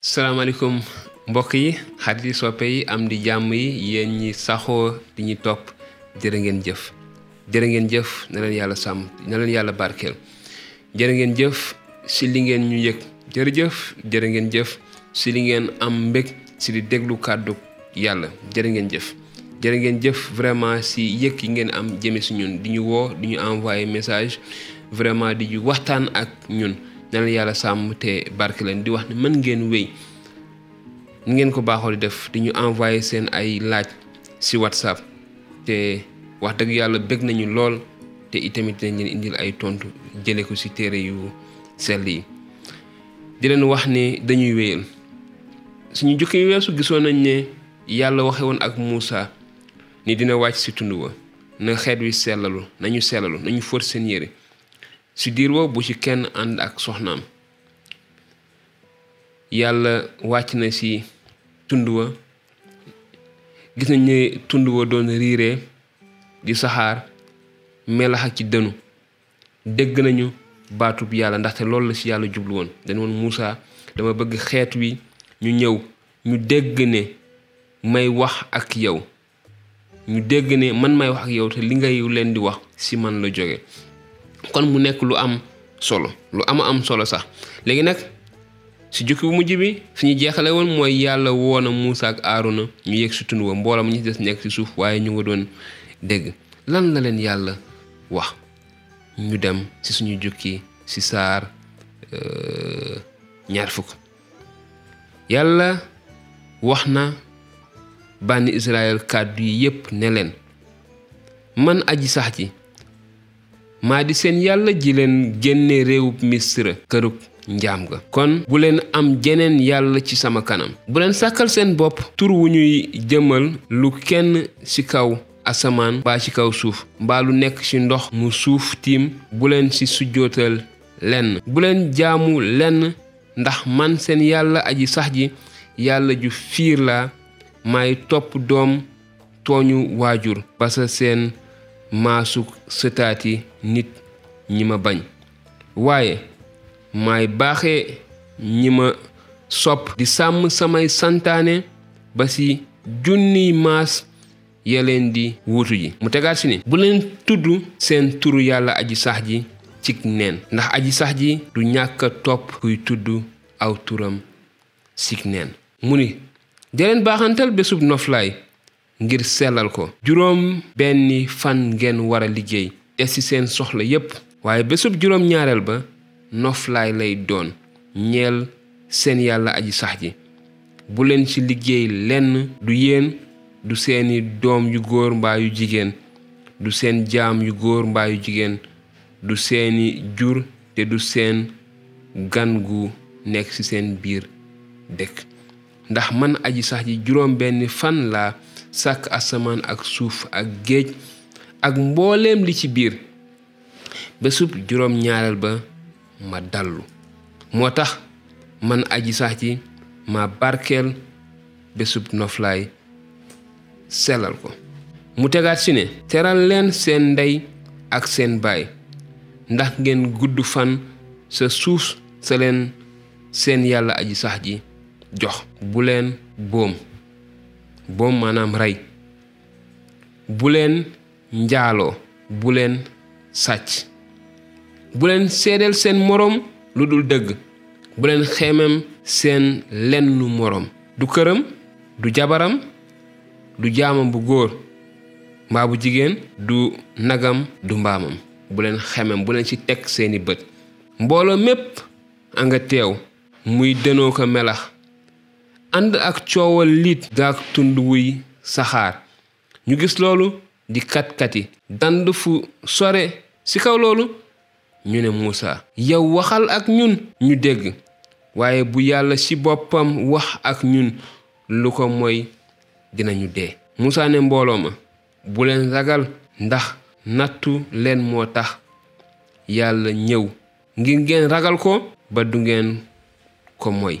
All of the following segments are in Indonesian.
salaamaaleykum mbokk yi xarit soppe am di jàmm yi yéen ñi saxoo di ñu topp jërë ngeen jëf. Jërë ngeen jëf na leen yàlla sàmm na leen yàlla barkeel. Jërë ngeen jëf si li ngeen ñu yëg. Jërëjëf jërë ngeen jëf si li ngeen am mbég si di déglu kàddu yàlla. Jërë ngeen jëf. Jërë ngeen jëf vraiment si yëg yi ngeen am jëme si ñun. Di ñu woo di ñu envoyé message vraiment di ñu waxtaan ak ñun na leen yàlla sàmm te barke leen di wax ne mën ngeen wéy ni ngeen ko baaxoo di def. Di ñu envoyé seen ay laaj si whatsapp. Te wax dëgg yàlla bëgg nañu lool. Te itamit dinañ leen indil ay tontu jële ko si téere yu sell yi. Di leen wax ne dañuy wéyal. Suñu jukki weesu gisoon nañ ne yàlla waxe woon ak Muusa ni dina wàcc si tund wa. Na xeet wi sellalu nañu sellalu nañu fóot seen yére si diir woo bu ci kenn ànd ak soxnaam. Yàlla wàcc na si tund wa. Gis nañ ne tund wa doon riiree di saxaar melax ak ci dënu. Dégg nañu baatub yàlla ndaxte loolu la si yàlla jublu woon. Dañu woon Muusa dama bëgg xeet wi ñu ñëw ñu dégg ne may wax ak yow. Ñu dégg ne man may wax ak yow te li ngay leen di wax si man la jóge. Kon mu nekk lu am solo lu ama am solo sax. Léegi nag si jukki bu mujj bi fi ñu jeexale woon mooy yàlla woona Muusa ak Aaruna ñu yegg si tund wa mbooloo mu ñu des nekk si suuf waaye ñu nga doon dégg. Lan la leen yàlla wax? Ñu dem si suñu jukki si saar ñaar fukk. Yàlla wax na bànni Israël kàddu yi ne leen man aji sax ji maa di seen yàlla ji leen génne réewub misra kërug njaam ga. kon bu leen am jeneen yàlla ci sama kanam. bu leen sàkkal seen bopp tur wu ñuy jëmal lu kenn ci kaw asamaan mbaa ci kaw suuf mbaa lu nekk ci ndox mu suuf tiim bu leen ci sujjootal lenn. bu leen jaamu lenn ndax man seen yàlla aji sax ji yàlla ju fiir laa may topp doom tooñu waajur ba sa seen maasuk sëtaati nit ñi ma bañ. Waaye maay baaxe ñi ma sopp di sàmm samay santaane ba ci junniy maas ya di wuutu ji. Mu tegaat si ni bu leen tudd seen turu yàlla aji sax ji cig neen. Ndax aji sax ji du ñàkk a topp kuy tudd aw turam cig neen. Mu ni deleen baaxantal bésub noflaay ngir sellal ko. Juróom benni fan ngeen war a liggéey des ci seen soxla yépp. Waaye bésub juróom ñaareel ba noflaay lay doon. Ñeel seen yàlla aji sax ji. Bu leen ci liggéey lenn du yéen du seeni doom yu góor mbaa jigéen du seen jaam yu góor jigéen du seeni jur te du seen gan gu nekk ci seen biir dëkk. Ndax man aji sax ji juróom benni fan laa sàkk asamaan ak suuf ak géej ak mbooleem li ci biir. Bésub juróom ñaareel ba ma dallu. Moo man aji sax ji ma barkeel bésub noflaay sellal ko. Mu tegaat si ne teral leen seen ndey ak seen baay. Ndax ngeen gudd fan sa suuf sa leen seen yàlla aji sax ji jox. Bu leen boom boom maanaam rey bu leen njaaloo bu leen sàcc bu leen seedeel seen moroom lu dul dëgg bu leen xeemem seen lennu moroom du këram du jabaram du jaamam bu góor. Mbaa bu jigéen du nagam du mbaamam. Bu leen xemem bu leen ci teg seeni bët. Mbooloo mépp a nga muy dënoo ko melax ànd ak coowal liit gaak tund wuy saxaar. Ñu gis loolu di kat-kati. Dand fu sore ci kaw loolu ñu ne Muusa yow waxal ak ñun ñu dégg. Waaye bu yàlla ci boppam wax ak ñun lu ko mooy dinañu dee. Muusa ne mbooloo ma bu leen ragal ndax nattu leen moo tax yàlla ñëw. Ngir ngeen ragal ko ba du ngeen ko moy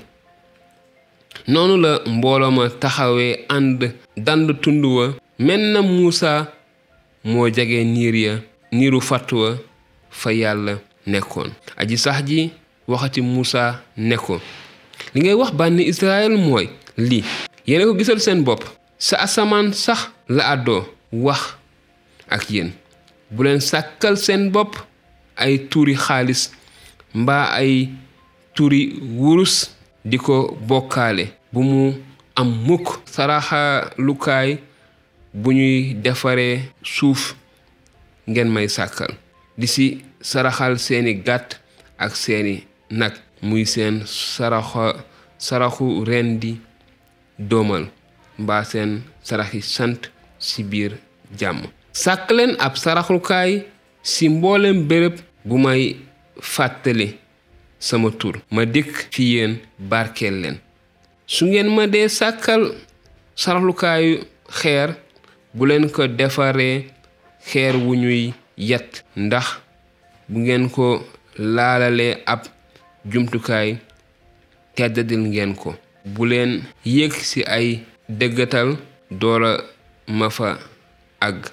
noonu la mbooloo ma taxawee ànd dand tund wa. Mel na Muusa moo jege niir ya niiru fàtt wa fa yàlla nekkoon. Aji sax ji waxati Muusa ne ko li ngay wax bànni Israël mooy lii. Yéena ko gisal seen bopp. Sa asamaan sax la àddoo wax ak yéen. Bu leen sàkkal seen bopp ay tuuri xaalis mbaa ay tuuri wurus di ko bokkaale. Bu mu am mukk saraxalukaay bu ñuy defaree suuf ngeen may sàkkal. Di si saraxal seeni gàtt ak seeni nag muy seen saraxu ren di doomal mbaa seen saraxi sant ci biir jàmm. Sàkk ab saraxukaay ci mboolem béréb bu may fàttali. Sama tur. Ma dikk fi yéen barkeel leen. Su ngeen ma dee sàkkal saraxlukaayu xeer bu leen ko defaree xeer wu ñuy yet ndax bu ngeen ko laalalee ab jumtukaay teddadil ngeen ko. Bu leen yéeg ci ay dëggatal doora ma fa àgg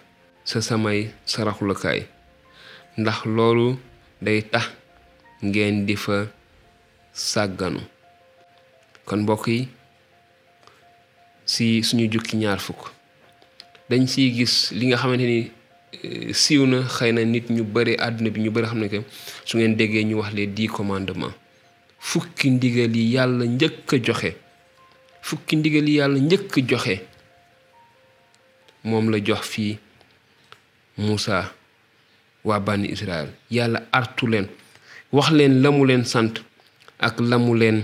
sa samay saraxlukaay ndax loolu day tax ngeen di fa sàgganu. Kon mbokk yi ci suñu jukki ñaar fukk dañ ciy gis li nga xamante ni siiw na xëy na nit ñu bëri àdduna bi ñu bëri xam ne que su ngeen déggee ñu wax les dix commandements. Fukki ndigal yi yàlla njëkk a joxe fukki ndigal yi yàlla njëkk joxe moom la jox fii Moussa waa Israël. Yàlla artu leen wax leen la mu leen sant ak la mu leen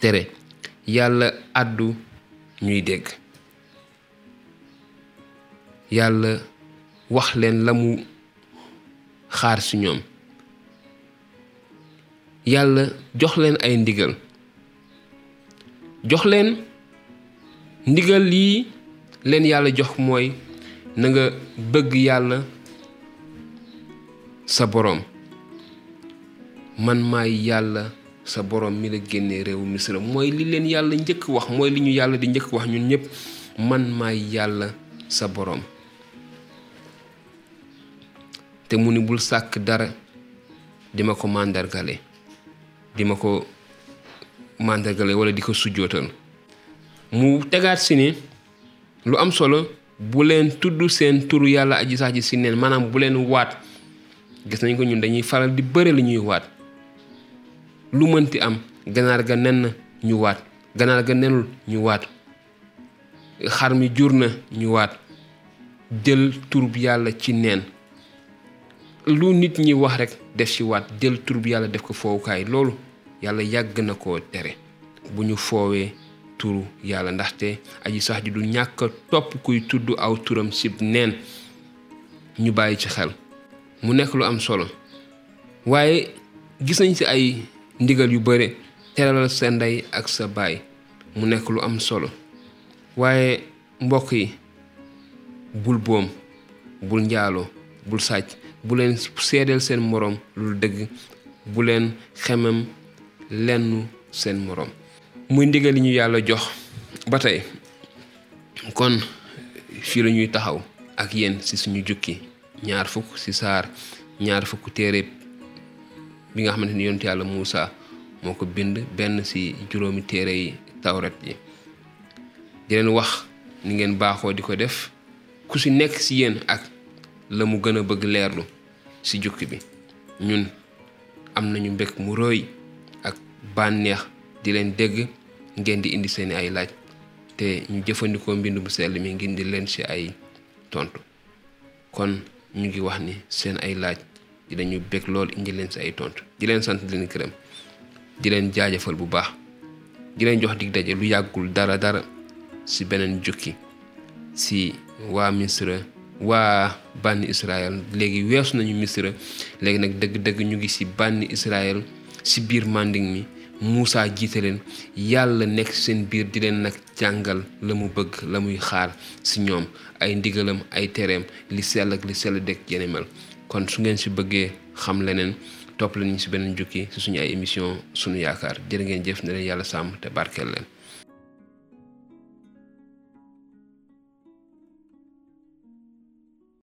tere. Yàlla àddu ñuy dégg. Yàlla wax leen la mu xaar ci ñoom. Yàlla jox leen ay ndigal. Jox leen ndigal lii leen yàlla jox mooy na nga bëgg yàlla sa boroom. Man maay yàlla sa boroom mi la génnee réewu misra mooy li leen yàlla njëkk wax mooy li ñu yàlla di njëkk wax ñun ñépp man maay yàlla sa boroom te mu ni bul sàkk dara di ma ko màndargale ko màndargale wala di ko sujjootal. Mu tegaat si lu am solo bu leen tudd seen turu yàlla aji sax ji si neen maanaam bu leen waat. Gis nañ ko ñun dañuy faral di bëre li ñuy waat lu mënti am ganaar ga nen na ñu waat. Ganaar ga nenul ñu waat. Xar mi jur na ñu waat. Jël turub yàlla ci neen. Lu nit ñi wax rek def ci waat. Jël turub yàlla def ko foowukaay loolu yàlla yàgg na koo tere. Bu ñu foowee turu yàlla ndaxte aji sax ji du ñàkk topp kuy tudd aw turam sib neen. Ñu bàyyi ci xel. Mu nekk lu am solo. Waaye gis nañ ci ay ndigal yu bare teralal sa ndey ak sa baay. Mu nekk lu am solo. Waaye mbokk yi bul boom bul njaaloo bul sàcc bu leen seedeel seen moroom lu dëgg bu leen xemam lenn seen moroom. Muy ndigal li ñu yàlla jox ba tey. Kon fii la ñuy taxaw ak yéen ci suñu jukki. Ñaar fukk ci saar ñaar fukk téere bi nga xamante ni yonent yàlla Muusa moo ko bind benn ci juróomi téere yi tawret yi. Di leen wax ni ngeen baaxoo di ko def ku ci nekk ci yéen ak la mu bëgg leerlu ci jukki bi. Ñun am nañu mbég mu rëy ak bànneex di leen dégg ngeen di indi seeni ay laaj te ñu jëfandikoo mbind bu sell mi ngir di leen ci ay tontu. Kon ñu ngi wax ni seen ay laaj dinañu bég lool indi leen ci ay tontu. Di leen sant di leen gërëm. Di leen jaajëfal bu baax. Di leen jox dig daje lu yàggul dara dara ci beneen jukki. Ci waa Misra waa bànni Israël léegi weesu nañu Misra. Léegi nag dëgg-dëgg ñu ngi ci bànni Israël ci biir manding mi. Moussa jiite leen. Yàlla nekk seen biir di leen nag jàngal la mu bëgg la xaar ci ñoom. Ay ndigalam ay tereem li sell ak li sell dëkk yene mel kon su ngeen ci bëggee xam leneen topp lañu ci beneen jukki ci suñu ay émission suñu yaakaar. Jërë ngeen jëf leen yàlla sàmm te barkeel leen